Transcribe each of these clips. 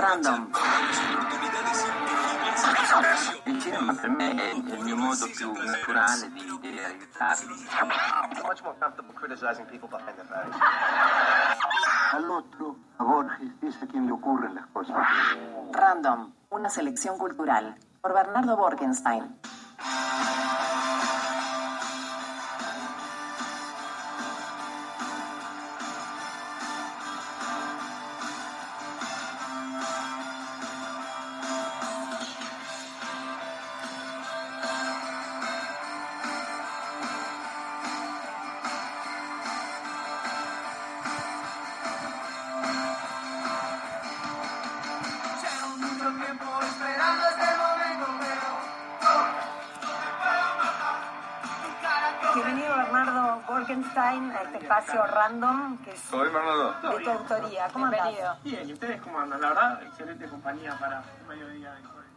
Random. Il cinema per me è il mio modo più naturale di, di aiutarli. much more comfortable criticizing people behind their backs. Al otro, a Borges, es a quien le ocurren las cosas. Random, una selección cultural, por Bernardo Borkenstein. Bienvenido Bernardo Borkenstein a este espacio random que es ¿Todo bien, Bernardo? de tu autoría. ¿Cómo andás? Bien, ¿y ustedes cómo andan? La verdad, excelente compañía para un mediodía de jueves.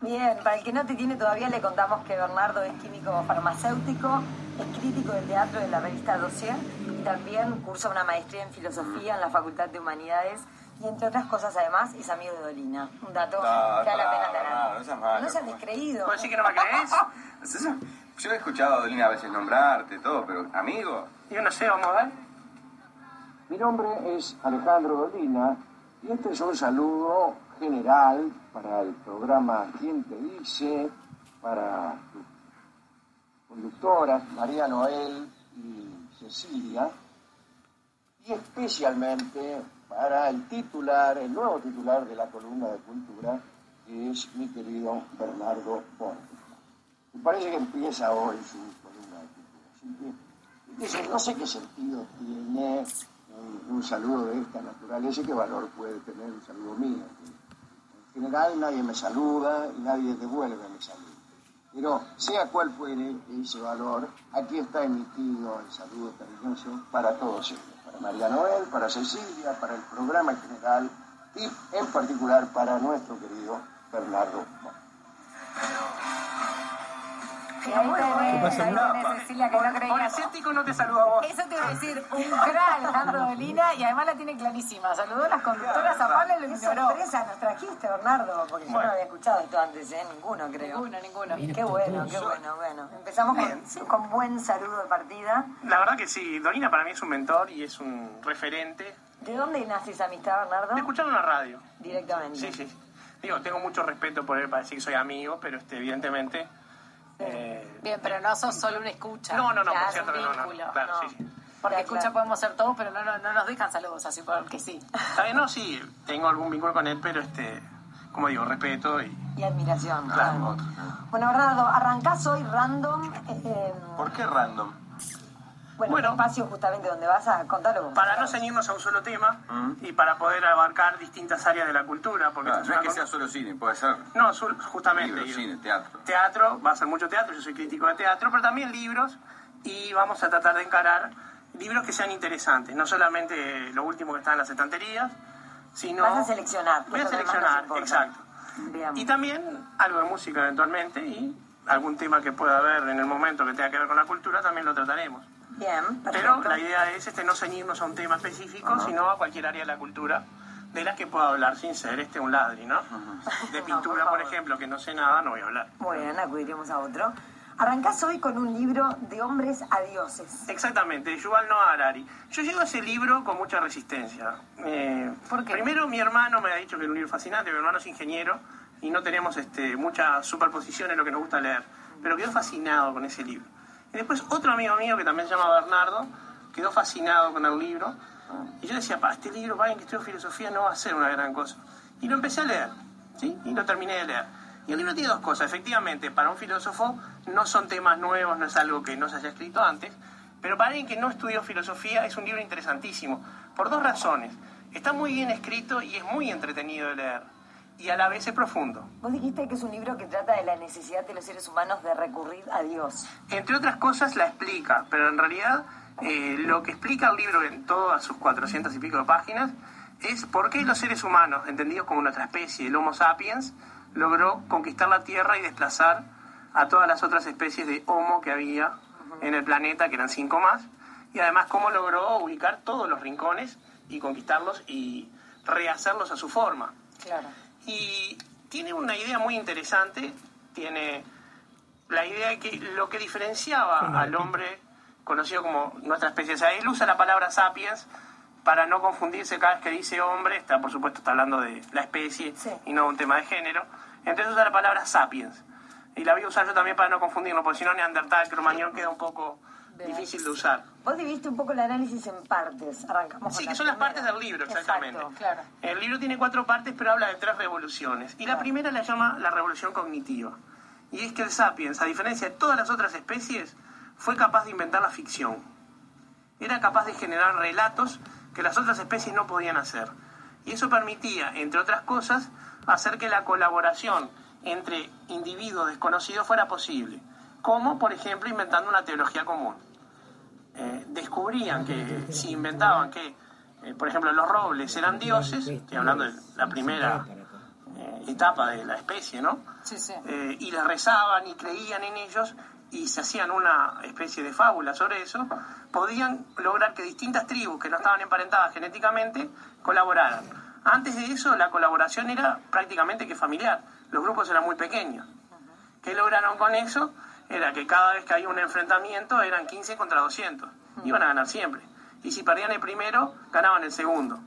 Bien, para el que no te tiene todavía le contamos que Bernardo es químico farmacéutico, es crítico del teatro de la revista Dossier y también cursa una maestría en filosofía en la Facultad de Humanidades y entre otras cosas además es amigo de Dolina. Un dato Ah, que vale la pena tener. no No seas pues. descreído. ¿Puedo decir que no me crees? Yo he escuchado a Dolina a veces nombrarte, todo, pero amigo. Yo no sé, vamos a ver. Mi nombre es Alejandro Dolina y este es un saludo general para el programa ¿Quién te dice? para tus conductoras María Noel y Cecilia y especialmente para el titular, el nuevo titular de la columna de cultura que es mi querido Bernardo Borges. Me parece que empieza hoy su columna de cultura. Así que no sé qué sentido tiene un, un saludo de esta naturaleza y qué valor puede tener un saludo mío. En general nadie me saluda y nadie devuelve mi saludo. Pero sea cual fuere ese valor, aquí está emitido el saludo cariñoso para todos ellos. Para María Noel, para Cecilia, para el programa en general y en particular para nuestro querido Bernardo. Ahí tenés, Cecilia, que no creía. te saludo a vos. Eso te iba a decir, un gran Alejandro Dolina y además la tiene clarísima. Saludó a las conductoras a Pablo y lo ignoró. sorpresa nos trajiste, Bernardo, porque yo no había escuchado esto antes, ¿eh? Ninguno, creo. Ninguno, ninguno. Qué bueno, qué bueno, bueno. Empezamos con, con buen saludo de partida. La verdad que sí, Dolina para mí es un mentor y es un referente. ¿De dónde nace esa amistad, Bernardo? De escuchar en la radio. Directamente. Sí, sí. Digo, tengo mucho respeto por él para decir que soy amigo, pero este, evidentemente... eh, Bien, pero no sos solo una escucha. no, no, no, por cierto, no, no. vínculo, Claro, no. sí, sí. Porque escucha claro. podemos ser todos, pero no, no, no nos dejan saludos así porque sí. Bien, no, sí, tengo algún vínculo con él, pero este, como digo, respeto y... Y admiración. Claro. Bueno, Bernardo, arrancás hoy random. eh, ¿Por qué random? Bueno, Bueno. un espacio justamente donde vas a contarlo. Para no ceñirnos a un solo tema y para poder abarcar distintas áreas de la cultura, porque No, esto no es que sea solo cine, puede ser No, su- justamente. cine, teatro. Teatro, va a ser mucho teatro, yo soy crítico de teatro, pero también libros y vamos a tratar de encarar libros que sean interesantes, no solamente lo último que está en las estanterías, sino... Vas a seleccionar. Voy a seleccionar, exacto. Bien. Y también algo de música eventualmente y algún tema que pueda haber en el momento que tenga que ver con la cultura también lo trataremos. Bien, Pero la idea es este, no ceñirnos a un tema específico, sino a cualquier área de la cultura de la que pueda hablar sin ser este un ladri, ¿no? De No, pintura, por ejemplo, que no sé nada, no voy a hablar. Muy bien, acudiremos a otro. Arrancás hoy con un libro de hombres a dioses. Exactamente, Yuval Noah Harari. Yo llego a ese libro con mucha resistencia. Eh, ¿Por qué? Primero, mi hermano me ha dicho que es un libro fascinante, mi hermano es ingeniero y no tenemos este, mucha superposición en lo que nos gusta leer, pero quedó fascinado con ese libro. Y después otro amigo mío que también se llama Bernardo quedó fascinado con el libro y yo decía, para este libro, para alguien que estudia filosofía no va a ser una gran cosa. Y lo empecé a leer, ¿sí? Y lo terminé de leer. Y el libro tiene dos cosas. Efectivamente, para un filósofo no son temas nuevos, no es algo que no se haya escrito antes, pero para alguien que no estudió filosofía es un libro interesantísimo, por dos razones. Está muy bien escrito y es muy entretenido de leer, y a la vez es profundo. Vos dijiste que es un libro que trata de la necesidad de los seres humanos de recurrir a Dios. Entre otras cosas la explica, pero en realidad eh, lo que explica el libro en todas sus 400 y pico de páginas es por qué los seres humanos, entendidos como nuestra especie, el Homo sapiens, logró conquistar la Tierra y desplazar a todas las otras especies de Homo que había en el planeta, que eran cinco más, y además cómo logró ubicar todos los rincones y conquistarlos y rehacerlos a su forma, Claro. Y tiene una idea muy interesante, tiene la idea de que lo que diferenciaba al hombre conocido como nuestra especie, o sea, él usa la palabra sapiens para no confundirse cada vez que dice hombre, está por supuesto está hablando de la especie Sí. y no de un tema de género, entonces usa la palabra sapiens. Y la voy a usar yo también para no confundirlo, porque si no Neandertal, Cromañón queda un poco difícil de usar. Vos dividiste un poco el análisis en partes. Arrancamos Sí, con que la son las primera. partes del libro, exactamente. Exacto. Claro. El libro tiene cuatro partes, pero habla de tres revoluciones. Y la primera la llama la revolución cognitiva. Y es que el sapiens, a diferencia de todas las otras especies, fue capaz de inventar la ficción. Era capaz de generar relatos que las otras especies no podían hacer. Y eso permitía, entre otras cosas, hacer que la colaboración entre individuos desconocidos fuera posible. Como, por ejemplo, inventando una teología común eh, descubrían que si inventaban que, eh, por ejemplo, los robles eran dioses, estoy hablando de la primera eh, etapa de la especie, ¿no? Sí, sí. Y les rezaban y creían en ellos y se hacían una especie de fábula sobre eso, podían lograr que distintas tribus que no estaban emparentadas genéticamente colaboraran. Antes de eso, la colaboración era prácticamente que familiar. Los grupos eran muy pequeños. ¿Qué lograron con eso? Era que cada vez que había un enfrentamiento eran 15 contra 200. Iban a ganar siempre. Y si perdían el primero, ganaban el segundo.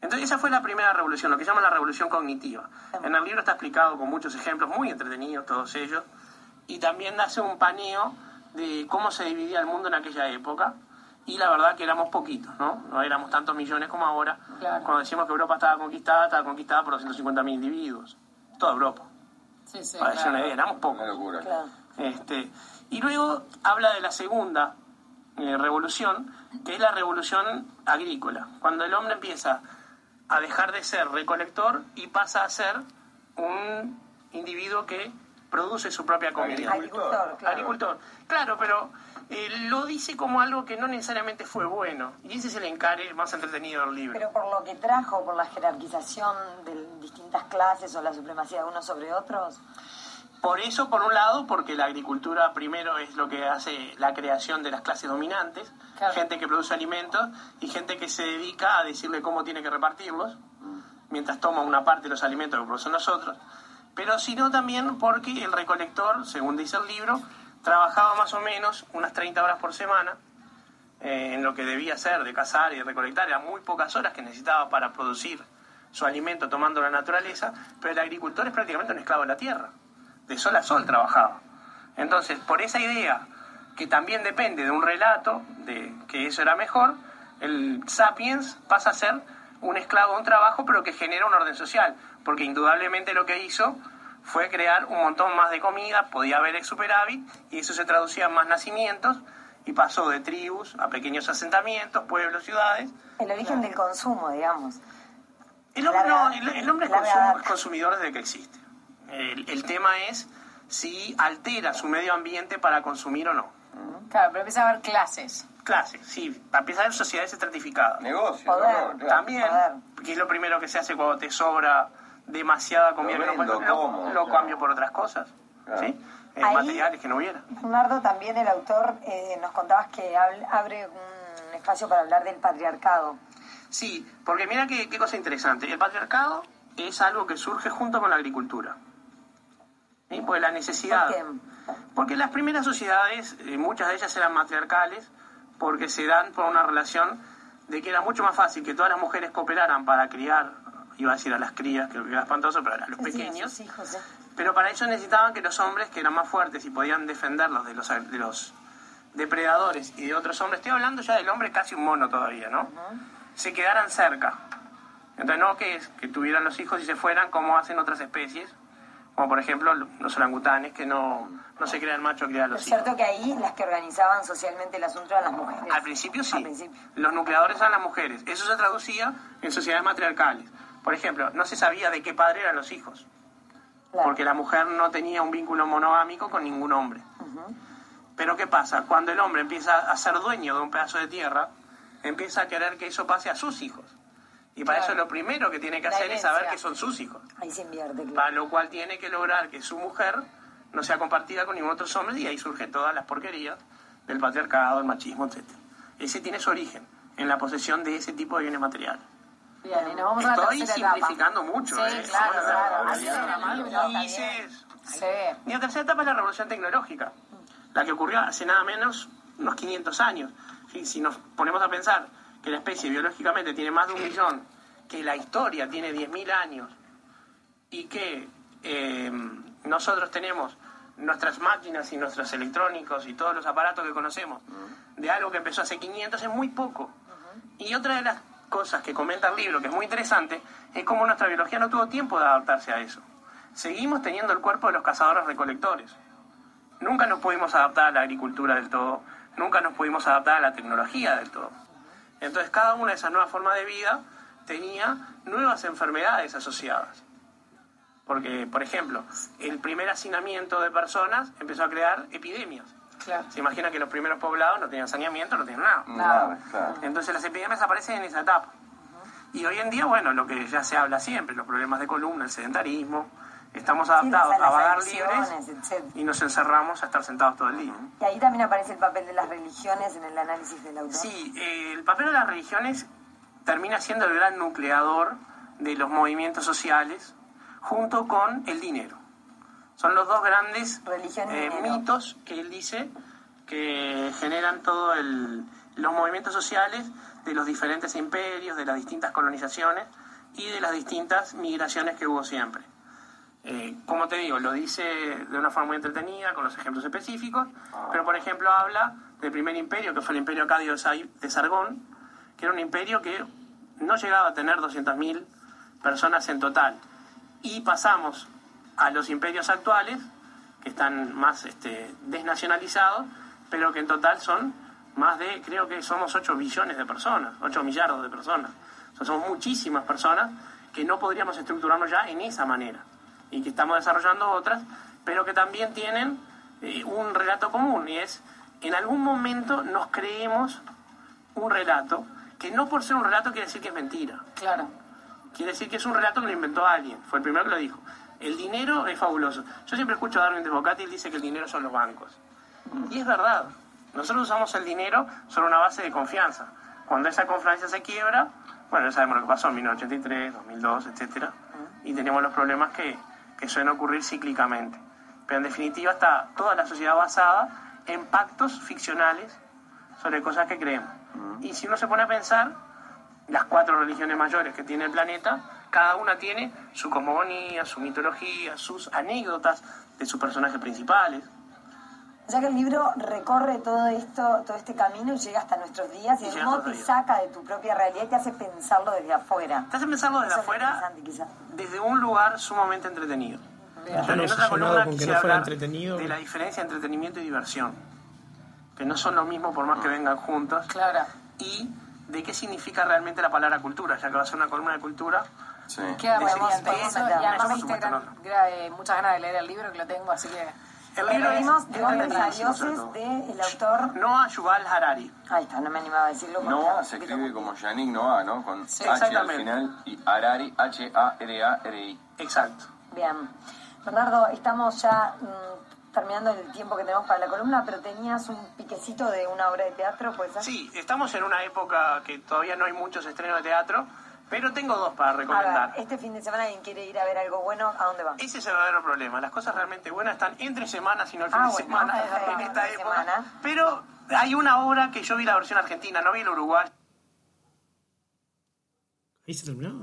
Entonces esa fue la primera revolución, lo que llaman la revolución cognitiva. En el libro está explicado con muchos ejemplos muy entretenidos todos ellos. Y también hace un paneo de cómo se dividía el mundo en aquella época. Y la verdad que éramos poquitos, ¿no? No éramos tantos millones como ahora. Claro. Cuando decimos que Europa estaba conquistada, estaba conquistada por 250.000 individuos. Toda Europa. Sí, sí. Para decir claro. una idea, éramos pocos. Una locura. Claro. Este, y luego habla de la segunda eh, revolución, que es la revolución agrícola, cuando el hombre empieza a dejar de ser recolector y pasa a ser un individuo que produce su propia comida. Agricultor, claro. Agricultor. Claro, pero eh, lo dice como algo que no necesariamente fue bueno. Y ese es el encare más entretenido del libro. Pero por lo que trajo, por la jerarquización de distintas clases o la supremacía de unos sobre otros, Por eso, por un lado, porque la agricultura primero es lo que hace la creación de las clases dominantes, Claro. gente que produce alimentos y gente que se dedica a decirle cómo tiene que repartirlos, mientras toma una parte de los alimentos que producen nosotros, pero sino también porque el recolector, según dice el libro, trabajaba más o menos unas 30 horas por semana eh, en lo que debía hacer de cazar y recolectar, eran muy pocas horas que necesitaba para producir su alimento tomando la naturaleza, pero el agricultor es prácticamente un esclavo de la tierra, de sol a sol trabajaba. Entonces, por esa idea, que también depende de un relato, de que eso era mejor, el sapiens pasa a ser un esclavo de un trabajo, pero que genera un orden social, porque indudablemente lo que hizo fue crear un montón más de comida, podía haber superávit, y eso se traducía en más nacimientos, y pasó de tribus a pequeños asentamientos, pueblos, ciudades. el origen del consumo, digamos. El hombre, no, el, hombre es consumidor desde que existe. El, el tema es si altera su medio ambiente para consumir o no. Claro, pero empieza a haber clases. Clases, sí, empieza a haber sociedades estratificadas. Negocio, Poder. claro. También, Poder. que es lo primero que se hace cuando te sobra demasiada comida Lo que no puedes vendo, comer, como, lo, lo claro. cambio por otras cosas, Claro. ¿sí? Eh, Ahí- materiales que no hubiera. Bernardo, también el autor, eh, nos contabas que abre un espacio para hablar del patriarcado. Sí, porque mira qué, qué cosa interesante. El patriarcado es algo que surge junto con la agricultura. ¿Sí? Pues la necesidad. ¿Por qué? Porque las primeras sociedades, eh, muchas de ellas eran matriarcales, porque se dan por una relación de que era mucho más fácil que todas las mujeres cooperaran para criar, iba a decir a las crías, que era espantoso, pero a los sí, pequeños. hijos, ¿eh? Pero para eso necesitaban que los hombres, que eran más fuertes y podían defenderlos de los, de los depredadores y de otros hombres, estoy hablando ya del hombre casi un mono todavía, ¿no? Se quedaran cerca. Entonces, no que, que tuvieran los hijos y se fueran como hacen otras especies, como por ejemplo los orangutanes, que no, no se crean macho Lo los cierto hijos. que ahí las que organizaban socialmente el asunto eran las mujeres. Al principio sí. Al principio. Los nucleadores eran las mujeres. Eso se traducía en sociedades matriarcales. Por ejemplo, no se sabía de qué padre eran los hijos. Claro. porque la mujer no tenía un vínculo monogámico con ningún hombre. Pero ¿qué pasa? Cuando el hombre empieza a ser dueño de un pedazo de tierra, empieza a querer que eso pase a sus hijos. Y para Claro. eso lo primero que tiene que La hacer es saber que son sus hijos. Ahí se invierte, claro. Para lo cual tiene que lograr que su mujer no sea compartida con ningún otro hombre y ahí surgen todas las porquerías del patriarcado, el machismo, etc. Ese tiene su origen en la posesión de ese tipo de bienes materiales. Bien, y nos vamos a la Estoy tercera etapa. simplificando mucho, Sí, ¿eh? claro, claro. la Sí. Y la tercera etapa es la revolución tecnológica, la que ocurrió hace nada menos unos 500 años. Si, si nos ponemos a pensar que la especie biológicamente tiene más de un millón, que la historia tiene 10.000 años y que eh, nosotros tenemos nuestras máquinas y nuestros electrónicos y todos los aparatos que conocemos de algo que empezó hace 500 es muy poco. Y otra de las cosas que comenta el libro, que es muy interesante, es cómo nuestra biología no tuvo tiempo de adaptarse a eso. Seguimos teniendo el cuerpo de los cazadores recolectores. Nunca nos pudimos adaptar a la agricultura del todo, nunca nos pudimos adaptar a la tecnología del todo. Entonces cada una de esas nuevas formas de vida tenía nuevas enfermedades asociadas. Porque, por ejemplo, el primer hacinamiento de personas empezó a crear epidemias. Claro. Se imagina que los primeros poblados no tenían saneamiento, no tenían nada. Nada, claro. Entonces las epidemias aparecen en esa etapa. Y hoy en día, bueno, lo que ya se habla siempre, los problemas de columna, el sedentarismo, estamos adaptados a vagar libres etc. y nos encerramos a estar sentados todo el día. Y ahí también aparece el papel de las religiones en el análisis del autor. Sí, eh, el papel de las religiones termina siendo el gran nucleador de los movimientos sociales junto con el dinero. Son los dos grandes eh, mitos que él dice que generan todos los movimientos sociales de los diferentes imperios, de las distintas colonizaciones y de las distintas migraciones que hubo siempre. Eh, como te digo, lo dice de una forma muy entretenida, con los ejemplos específicos, pero por ejemplo habla del primer imperio, que fue el imperio acadio de Sargón, que era un imperio que no llegaba a tener 200.000 personas en total. Y pasamos a los imperios actuales, que están más este, desnacionalizados, pero que en total son más de, creo que somos 8 billones de personas, 8 millardos de personas. O sea, somos muchísimas personas que no podríamos estructurarnos ya en esa manera y que estamos desarrollando otras, pero que también tienen eh, un relato común y es, en algún momento nos creemos un relato que no por ser un relato quiere decir que es mentira. Claro. Quiere decir que es un relato que lo inventó alguien. Fue el primero que lo dijo. El dinero es fabuloso. Yo siempre escucho a Darwin de Bocati y dice que el dinero son los bancos. Y es verdad. Nosotros usamos el dinero sobre una base de confianza. Cuando esa confianza se quiebra, bueno, ya sabemos lo que pasó en 1983, 2002, etcétera, y tenemos los problemas que, que suelen ocurrir cíclicamente. Pero en definitiva está toda la sociedad basada en pactos ficcionales sobre cosas que creemos. Y si uno se pone a pensar, las cuatro religiones mayores que tiene el planeta, cada una tiene su cosmogonía, su mitología, sus anécdotas de sus personajes principales. Sea que el libro recorre todo esto, todo este camino y llega hasta nuestros días y Y de hasta te saca de tu propia realidad y te hace pensarlo desde afuera. Te hace pensarlo desde es afuera desde un lugar sumamente entretenido. Yo en no otra columna con que quisiera no fuera hablar entretenido. de la diferencia entre entretenimiento y diversión, que no son lo mismo por más que vengan juntos, Claro. y de qué significa realmente la palabra cultura, ya que va a ser una columna de cultura. Sí. Queda podemos eso. Y además me diste gran- supuesto, gra- eh, muchas ganas de leer el libro que lo tengo, así que. El libro es Venimos de hombres a entretenidísimo, sobre dioses todo. del autor. Noah Yuval Harari. Ahí está, no me animaba a decirlo. Noah se escribe como Yannick Noah, ¿no? Con Sí, H al final y Harari, H-A-R-A-R-I. Exacto. Bien. Bernardo, estamos ya mm, terminando el tiempo que tenemos para la columna, pero tenías un piquecito de una obra de teatro, ¿puede ser? Sí, estamos en una época que todavía no hay muchos estrenos de teatro, pero tengo dos para A recomendar. ver, este fin de semana alguien quiere ir a ver algo bueno, ¿a dónde va? Ese es el verdadero problema. Las cosas realmente buenas están entre semanas y no el fin Ah, de bueno, semana perfecto, en esta época. semana. Pero hay una obra que yo vi la versión argentina, no vi la uruguaya. Ahí se terminó.